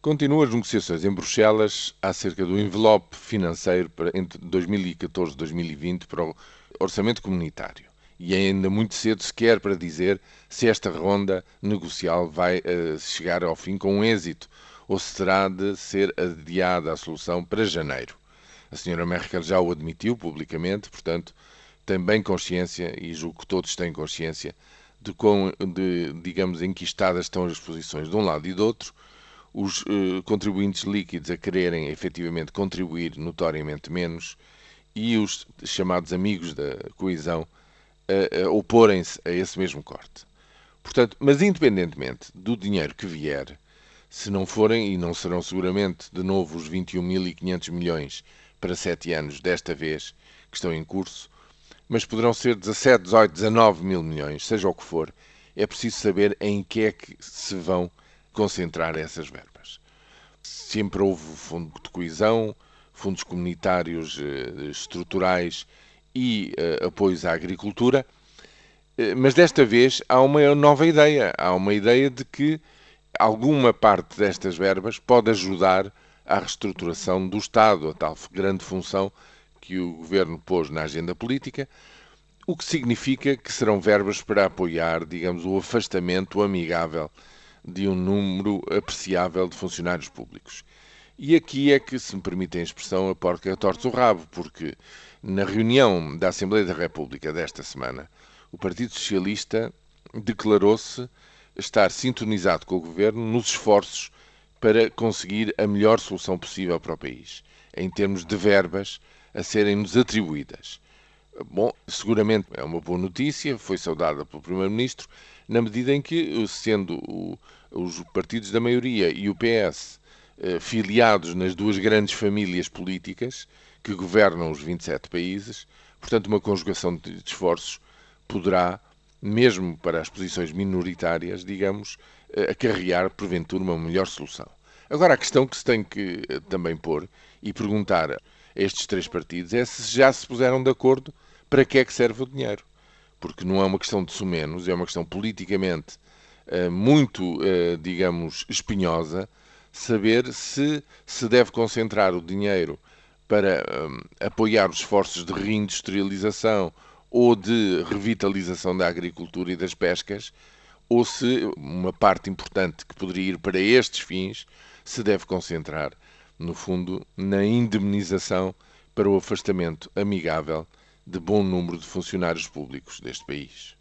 Continuam as negociações em Bruxelas acerca do envelope financeiro para, entre 2014 e 2020 para o orçamento comunitário. E é ainda muito cedo sequer para dizer se esta ronda negocial vai uh, chegar ao fim com um êxito ou se terá de ser adiada a solução para janeiro. A senhora Merkel já o admitiu publicamente, portanto, tem bem consciência, e julgo que todos têm consciência, de quão, de, digamos, enquistadas estão as posições de um lado e do outro os uh, contribuintes líquidos a quererem efetivamente contribuir notoriamente menos e os chamados amigos da coesão a, a oporem-se a esse mesmo corte. Portanto, mas independentemente do dinheiro que vier, se não forem, e não serão seguramente de novo os 21.500 milhões para sete anos desta vez que estão em curso, mas poderão ser 17, 18, 19 mil milhões, seja o que for, é preciso saber em que é que se vão concentrar essas verbas. Sempre houve fundo de coesão, fundos comunitários eh, estruturais e uh, apoios à agricultura, eh, mas desta vez há uma nova ideia. Há uma ideia de que alguma parte destas verbas pode ajudar à reestruturação do Estado, a tal grande função que o governo pôs na agenda política, o que significa que serão verbas para apoiar, digamos, o afastamento amigável de um número apreciável de funcionários públicos. E aqui é que, se me permitem a expressão, a porca torce o rabo, porque na reunião da Assembleia da República desta semana, o Partido Socialista declarou-se estar sintonizado com o Governo nos esforços para conseguir a melhor solução possível para o país, em termos de verbas a serem-nos atribuídas. Bom, seguramente é uma boa notícia, foi saudada pelo Primeiro-Ministro, na medida em que, sendo o, os partidos da maioria e o PS eh, filiados nas duas grandes famílias políticas que governam os 27 países, portanto, uma conjugação de esforços poderá, mesmo para as posições minoritárias, digamos, eh, acarrear, porventura, uma melhor solução. Agora, a questão que se tem que eh, também pôr e perguntar a estes três partidos é se já se puseram de acordo para que é que serve o dinheiro. Porque não é uma questão de sumenos, é uma questão politicamente uh, muito, uh, digamos, espinhosa, saber se se deve concentrar o dinheiro para um, apoiar os esforços de reindustrialização ou de revitalização da agricultura e das pescas, ou se uma parte importante que poderia ir para estes fins se deve concentrar, no fundo, na indemnização para o afastamento amigável de bom número de funcionários públicos deste país.